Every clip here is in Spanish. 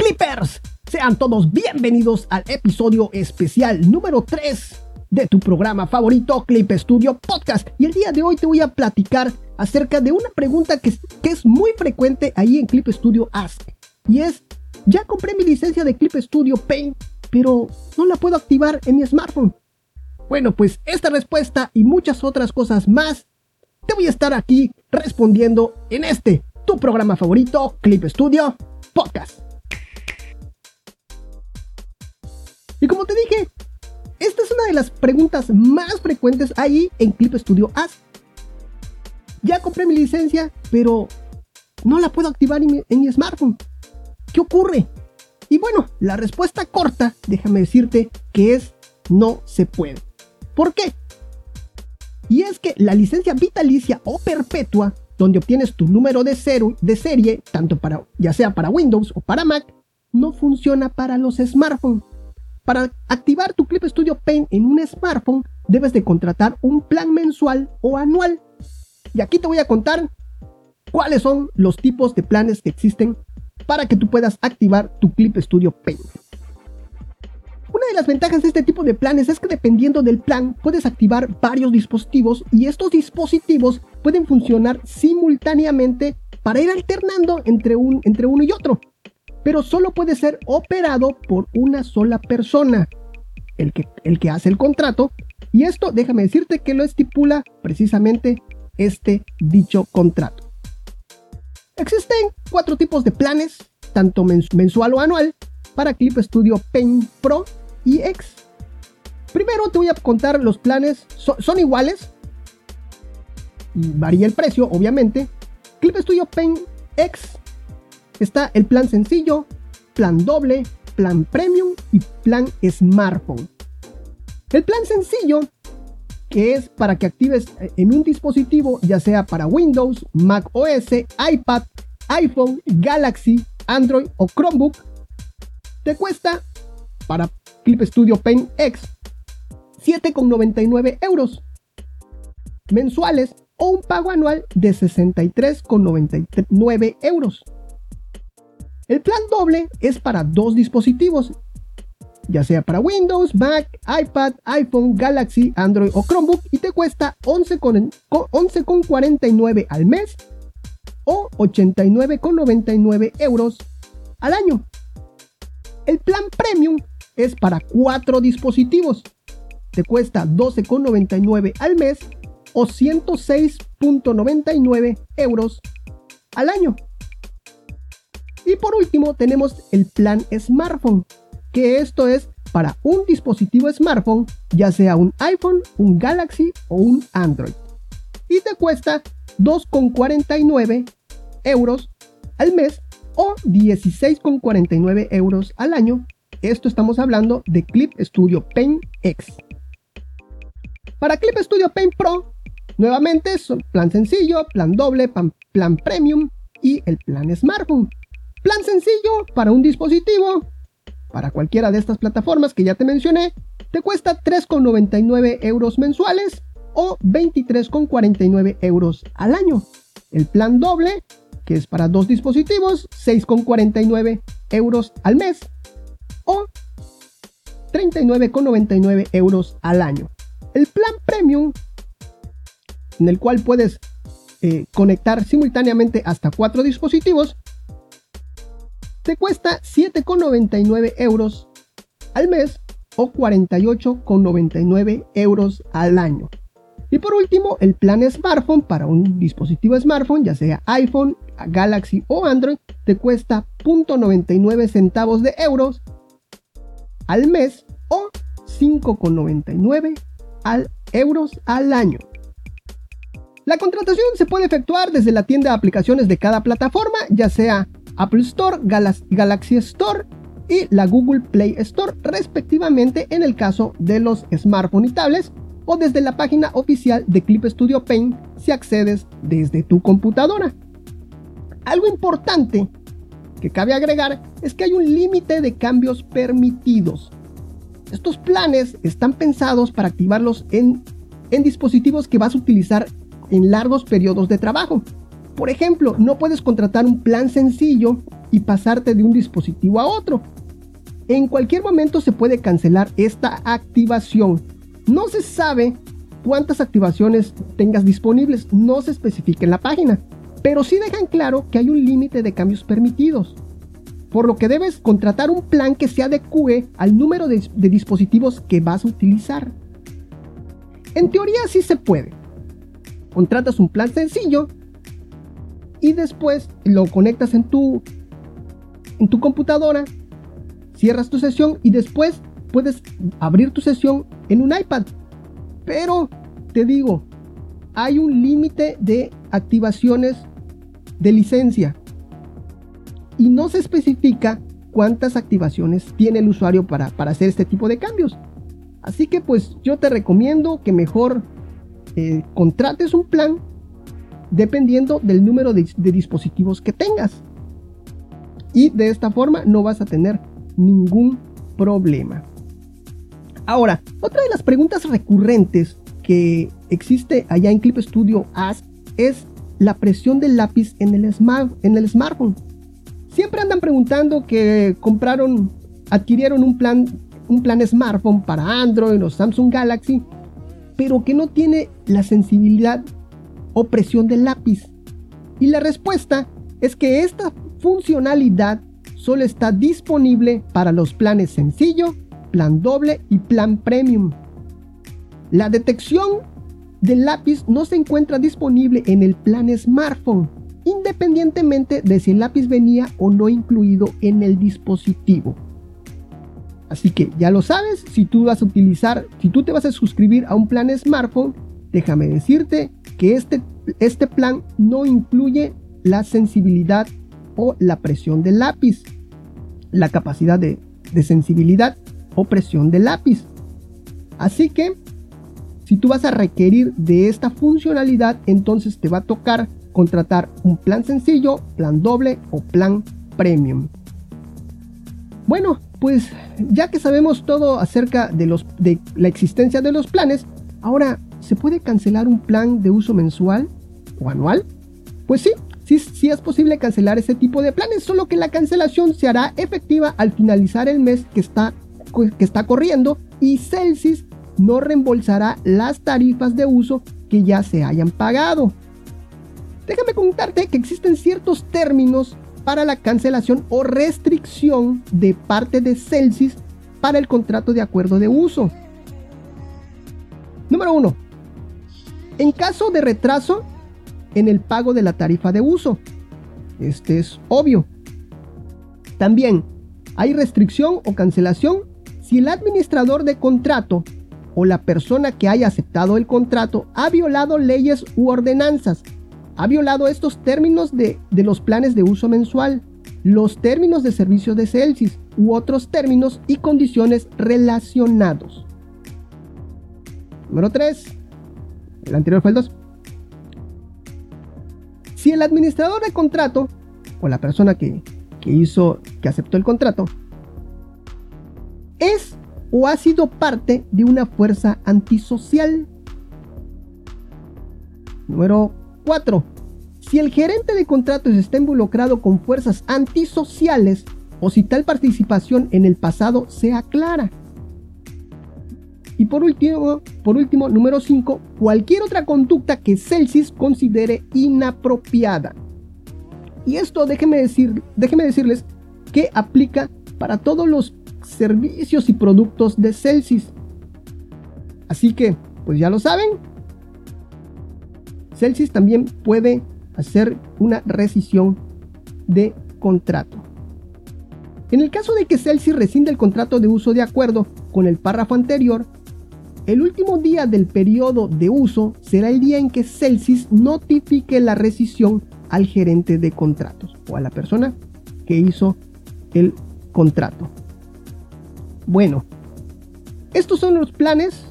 Clippers. Sean todos bienvenidos al episodio especial número 3 de tu programa favorito Clip Studio Podcast. Y el día de hoy te voy a platicar acerca de una pregunta que, que es muy frecuente ahí en Clip Studio Ask. Y es, ya compré mi licencia de Clip Studio Paint, pero no la puedo activar en mi smartphone. Bueno, pues esta respuesta y muchas otras cosas más te voy a estar aquí respondiendo en este, tu programa favorito, Clip Studio Podcast. Como te dije, esta es una de las preguntas más frecuentes ahí en Clip Studio Ask. Ya compré mi licencia, pero no la puedo activar en mi, en mi smartphone. ¿Qué ocurre? Y bueno, la respuesta corta, déjame decirte, que es no se puede. ¿Por qué? Y es que la licencia vitalicia o perpetua, donde obtienes tu número de, cero, de serie, tanto para, ya sea para Windows o para Mac, no funciona para los smartphones. Para activar tu Clip Studio Paint en un smartphone, debes de contratar un plan mensual o anual. Y aquí te voy a contar cuáles son los tipos de planes que existen para que tú puedas activar tu Clip Studio Paint. Una de las ventajas de este tipo de planes es que dependiendo del plan puedes activar varios dispositivos y estos dispositivos pueden funcionar simultáneamente para ir alternando entre, un, entre uno y otro. Pero solo puede ser operado por una sola persona, el que, el que hace el contrato. Y esto déjame decirte que lo estipula precisamente este dicho contrato. Existen cuatro tipos de planes, tanto mensual o anual, para Clip Studio Paint Pro y X. Primero te voy a contar los planes, son iguales, varía el precio, obviamente. Clip Studio Paint X está el plan sencillo, plan doble, plan premium y plan smartphone. El plan sencillo, que es para que actives en un dispositivo, ya sea para Windows, Mac OS, iPad, iPhone, Galaxy, Android o Chromebook, te cuesta para Clip Studio Paint X 7,99 euros mensuales o un pago anual de 63,99 euros. El plan doble es para dos dispositivos, ya sea para Windows, Mac, iPad, iPhone, Galaxy, Android o Chromebook y te cuesta 11,49 al mes o 89,99 euros al año. El plan premium es para cuatro dispositivos. Te cuesta 12,99 al mes o 106.99 euros al año. Y por último tenemos el plan smartphone, que esto es para un dispositivo smartphone, ya sea un iPhone, un Galaxy o un Android. Y te cuesta 2,49 euros al mes o 16,49 euros al año. Esto estamos hablando de Clip Studio Paint X. Para Clip Studio Paint Pro, nuevamente son plan sencillo, plan doble, plan, plan premium y el plan smartphone. Plan sencillo para un dispositivo, para cualquiera de estas plataformas que ya te mencioné, te cuesta 3,99 euros mensuales o 23,49 euros al año. El plan doble que es para dos dispositivos, 6,49 euros al mes o 39,99 euros al año. El plan premium, en el cual puedes eh, conectar simultáneamente hasta cuatro dispositivos, te cuesta 7,99 euros al mes o 48,99 euros al año. Y por último, el plan smartphone para un dispositivo smartphone, ya sea iPhone, Galaxy o Android, te cuesta 0.99 centavos de euros al mes o 5,99 al euros al año. La contratación se puede efectuar desde la tienda de aplicaciones de cada plataforma, ya sea Apple Store, Galaxy Store y la Google Play Store, respectivamente en el caso de los smartphones y tablets, o desde la página oficial de Clip Studio Paint si accedes desde tu computadora. Algo importante que cabe agregar es que hay un límite de cambios permitidos. Estos planes están pensados para activarlos en, en dispositivos que vas a utilizar en largos periodos de trabajo. Por ejemplo, no puedes contratar un plan sencillo y pasarte de un dispositivo a otro. En cualquier momento se puede cancelar esta activación. No se sabe cuántas activaciones tengas disponibles, no se especifica en la página, pero sí dejan claro que hay un límite de cambios permitidos. Por lo que debes contratar un plan que se adecue al número de, de dispositivos que vas a utilizar. En teoría sí se puede. Contratas un plan sencillo y después lo conectas en tu en tu computadora cierras tu sesión y después puedes abrir tu sesión en un iPad. Pero te digo, hay un límite de activaciones de licencia y no se especifica cuántas activaciones tiene el usuario para, para hacer este tipo de cambios. Así que pues yo te recomiendo que mejor eh, contrates un plan dependiendo del número de dispositivos que tengas. Y de esta forma no vas a tener ningún problema. Ahora, otra de las preguntas recurrentes que existe allá en Clip Studio As es la presión del lápiz en el, en el smartphone. Siempre andan preguntando que compraron, adquirieron un plan, un plan smartphone para Android o Samsung Galaxy, pero que no tiene la sensibilidad o presión del lápiz. Y la respuesta es que esta funcionalidad solo está disponible para los planes sencillo, plan doble y plan premium. La detección del lápiz no se encuentra disponible en el plan smartphone, independientemente de si el lápiz venía o no incluido en el dispositivo. Así que ya lo sabes, si tú vas a utilizar, si tú te vas a suscribir a un plan smartphone, déjame decirte que este, este plan no incluye la sensibilidad o la presión del lápiz, la capacidad de, sensibilidad o presión del lápiz. Así que, si tú vas a requerir de esta funcionalidad, entonces te va a tocar contratar un plan sencillo, plan doble o plan premium. Bueno, pues ya que sabemos todo acerca de, los, de la existencia de los planes, ahora, ¿se puede cancelar un plan de uso mensual o anual? Pues sí, sí, es posible cancelar ese tipo de planes, solo que la cancelación se hará efectiva al finalizar el mes que está, que está corriendo y Celsius no reembolsará las tarifas de uso que ya se hayan pagado. Déjame contarte que existen ciertos términos para la cancelación o restricción de parte de Celsius para el contrato de acuerdo de uso. Número 1. En caso de retraso en el pago de la tarifa de uso. Este es obvio. También hay restricción o cancelación si el administrador de contrato o la persona que haya aceptado el contrato ha violado leyes u ordenanzas, ha violado estos términos de, de los planes de uso mensual, los términos de servicio de Celsius u otros términos y condiciones relacionados. Número 3. El anterior fue el 2. Si el administrador de contrato o la persona que, hizo, que aceptó el contrato, es o ha sido parte de una fuerza antisocial. Número 4. Si el gerente de contratos está involucrado con fuerzas antisociales o si tal participación en el pasado sea clara. Y por último, por último número 5, cualquier otra conducta que Celsius considere inapropiada. Y esto déjeme, decir, déjeme decirles que aplica para todos los servicios y productos de Celsius. Así que, pues ya lo saben, Celsius también puede hacer una rescisión de contrato. En el caso de que Celsius rescinde el contrato de uso de acuerdo con el párrafo anterior, el último día del periodo de uso será el día en que Celsius notifique la rescisión al gerente de contratos o a la persona que hizo el contrato. Bueno, estos son los planes.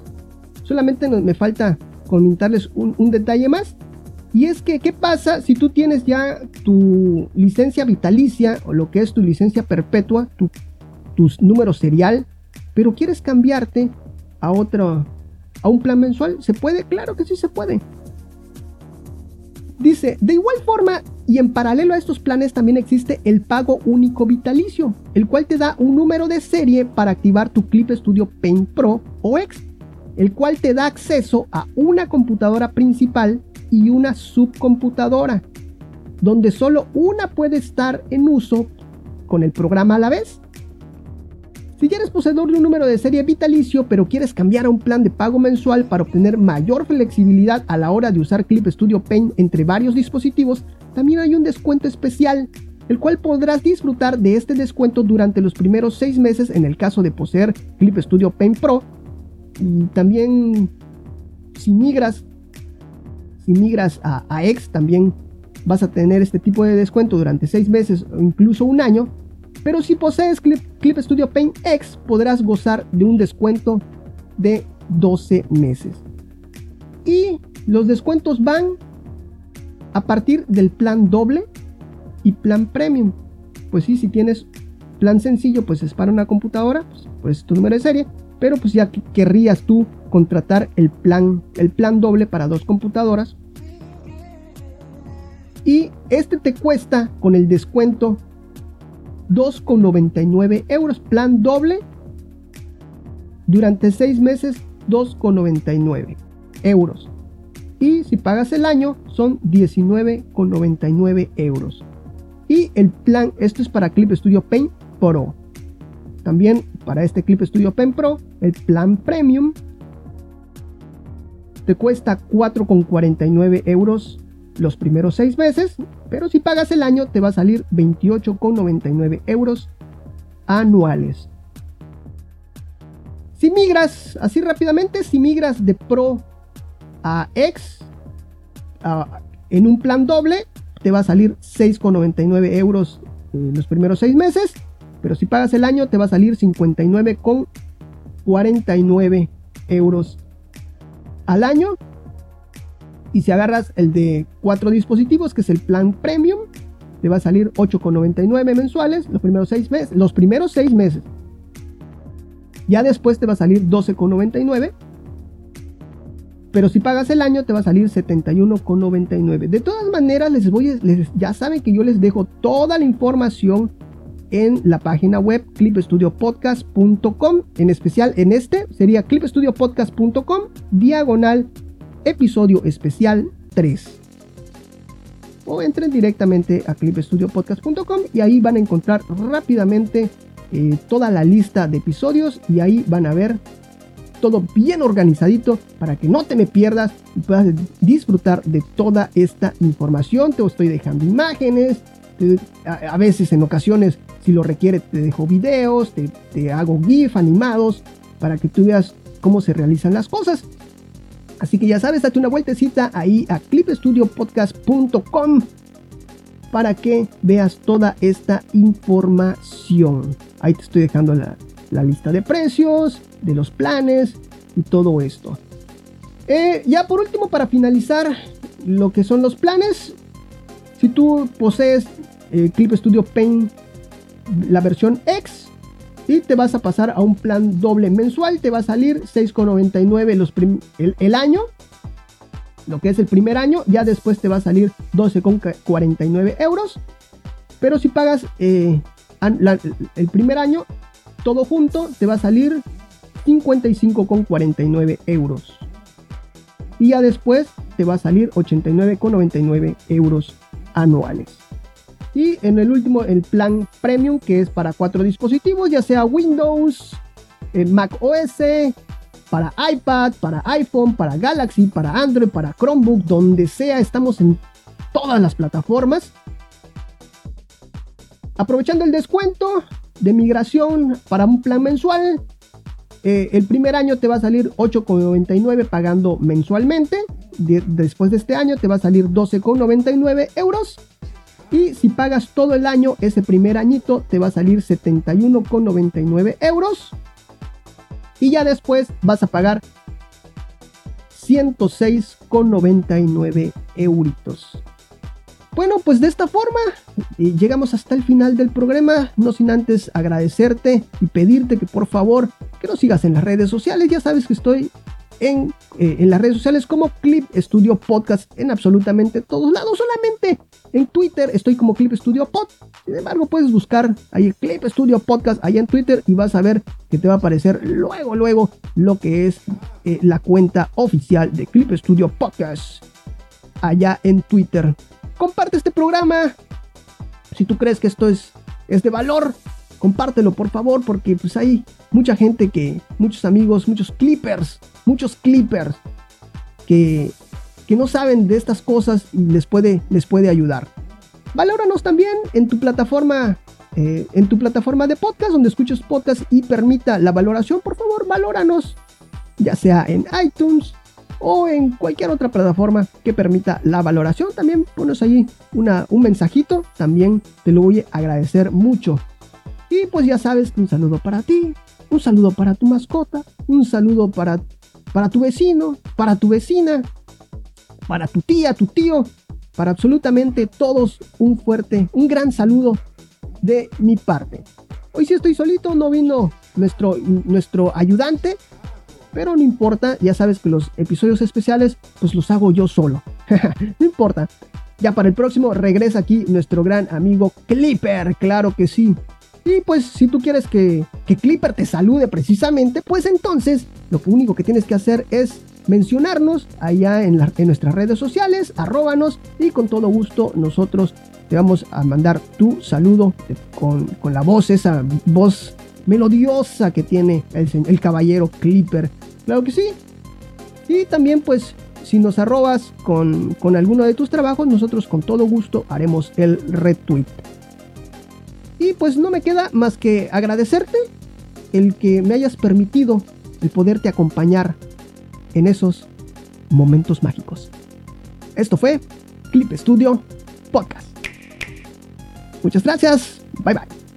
Solamente me falta comentarles un, detalle más. Y es que, ¿qué pasa si tú tienes ya tu licencia vitalicia o lo que es tu licencia perpetua, tu, tu número serial, pero quieres cambiarte a otro, a un plan mensual? ¿Se puede? Claro que sí se puede. Dice, de igual forma y en paralelo a estos planes también existe el pago único vitalicio, el cual te da un número de serie para activar tu Clip Studio Paint Pro o X, el cual te da acceso a una computadora principal y una subcomputadora, donde solo una puede estar en uso con el programa a la vez. Si ya eres poseedor de un número de serie vitalicio, pero quieres cambiar a un plan de pago mensual para obtener mayor flexibilidad a la hora de usar Clip Studio Paint entre varios dispositivos, también hay un descuento especial, el cual podrás disfrutar de este descuento durante los primeros 6 meses en el caso de poseer Clip Studio Paint Pro. Y también si migras, si migras a, a X, también vas a tener este tipo de descuento durante 6 meses o incluso un año pero si posees Clip, Studio Paint X, podrás gozar de un descuento de 12 meses. Y los descuentos van a partir del plan doble y plan premium. Pues sí, si tienes plan sencillo, pues es para una computadora, pues, pues tu número de serie. Pero pues ya querrías tú contratar el plan, el plan doble para dos computadoras. Y este te cuesta con el descuento 2,99 euros. Plan doble durante 6 meses 2,99 euros. Y si pagas el año son 19,99 euros. Y el plan, esto es para Clip Studio Paint Pro. También para este Clip Studio Paint Pro, el plan Premium te cuesta 4,49 euros los primeros 6 meses, pero si pagas el año te va a salir 28,99 euros anuales. Si migras así rápidamente, si migras de Pro a X en un plan doble, te va a salir 6,99 euros en los primeros 6 meses, pero si pagas el año te va a salir 59,49 euros al año y si agarras el de cuatro dispositivos, que es el plan premium, te va a salir 8,99 mensuales los primeros seis meses. Los primeros seis meses. Ya después te va a salir 12,99. Pero si pagas el año te va a salir 71,99. De todas maneras, les voy, les, ya saben que yo les dejo toda la información en la página web clipstudiopodcast.com. En especial en este sería clipstudiopodcast.com diagonal episodio especial 3. O entren directamente a clipstudiopodcast.com y ahí van a encontrar rápidamente eh, toda la lista de episodios y ahí van a ver todo bien organizadito para que no te me pierdas y puedas disfrutar de toda esta información. Te estoy dejando imágenes, a, veces en ocasiones si lo requiere te dejo videos, te, te hago GIF animados para que tú veas cómo se realizan las cosas. Así que ya sabes, date una vueltecita ahí a clipstudiopodcast.com para que veas toda esta información. Ahí te estoy dejando la, lista de precios, de los planes y todo esto. Eh, ya por último, para finalizar lo que son los planes, si tú posees eh, Clip Studio Paint, la versión X, y te vas a pasar a un plan doble mensual, te va a salir 6,99 los el, año, lo que es el primer año, ya después te va a salir 12,49 euros, pero si pagas eh, el primer año, todo junto, te va a salir 55,49 euros. Y ya después te va a salir 89,99 euros anuales. Y en el último, el plan premium, que es para cuatro dispositivos, ya sea Windows, eh, Mac OS, para iPad, para iPhone, para Galaxy, para Android, para Chromebook, donde sea, estamos en todas las plataformas. Aprovechando el descuento de migración para un plan mensual, eh, el primer año te va a salir 8,99 pagando mensualmente. después de este año te va a salir 12,99 euros. Y si pagas todo el año, ese primer añito te va a salir 71,99 euros. Y ya después vas a pagar 106,99 euritos. Bueno, pues de esta forma eh, llegamos hasta el final del programa, no sin antes agradecerte y pedirte que por favor que nos sigas en las redes sociales, ya sabes que estoy en, eh, en las redes sociales como Clip Studio Podcast en absolutamente todos lados. Solamente en Twitter estoy como Clip Studio Pod. Sin embargo, puedes buscar ahí Clip Studio Podcast allá en Twitter y vas a ver que te va a aparecer luego, luego lo que es eh, la cuenta oficial de Clip Studio Podcast allá en Twitter. Comparte este programa. Si tú crees que esto es, es de valor, compártelo por favor, porque pues hay mucha gente que, muchos amigos, muchos clippers, muchos clippers que, que no saben de estas cosas y les puede, les puede ayudar. Valóranos también en tu plataforma, eh, en tu plataforma de podcast, donde escuches podcast y permita la valoración, por favor, valóranos, ya sea en iTunes o en cualquier otra plataforma que permita la valoración. También pones ahí una, un mensajito, también te lo voy a agradecer mucho. Y pues ya sabes un saludo para ti, un saludo para tu mascota, un saludo para, para tu vecino, para tu vecina, para tu tía, tu tío, para absolutamente todos un fuerte, un gran saludo de mi parte. Hoy sí estoy solito, no vino nuestro, nuestro ayudante, pero no importa, ya sabes que los episodios especiales pues los hago yo solo. no importa. Ya para el próximo regresa aquí nuestro gran amigo Clipper, claro que sí. Y pues si tú quieres que, que Clipper te salude precisamente, pues entonces lo único que tienes que hacer es mencionarnos allá en, nuestras redes sociales, arróbanos y con todo gusto nosotros te vamos a mandar tu saludo con, con la voz, esa voz melodiosa que tiene el, el, caballero Clipper. Claro que sí. Y también pues si nos arrobas con, con alguno de tus trabajos, nosotros con todo gusto haremos el retweet. Y pues no me queda más que agradecerte el que me hayas permitido el poderte acompañar en esos momentos mágicos. Esto fue Clip Studio Podcast. Muchas gracias. Bye bye.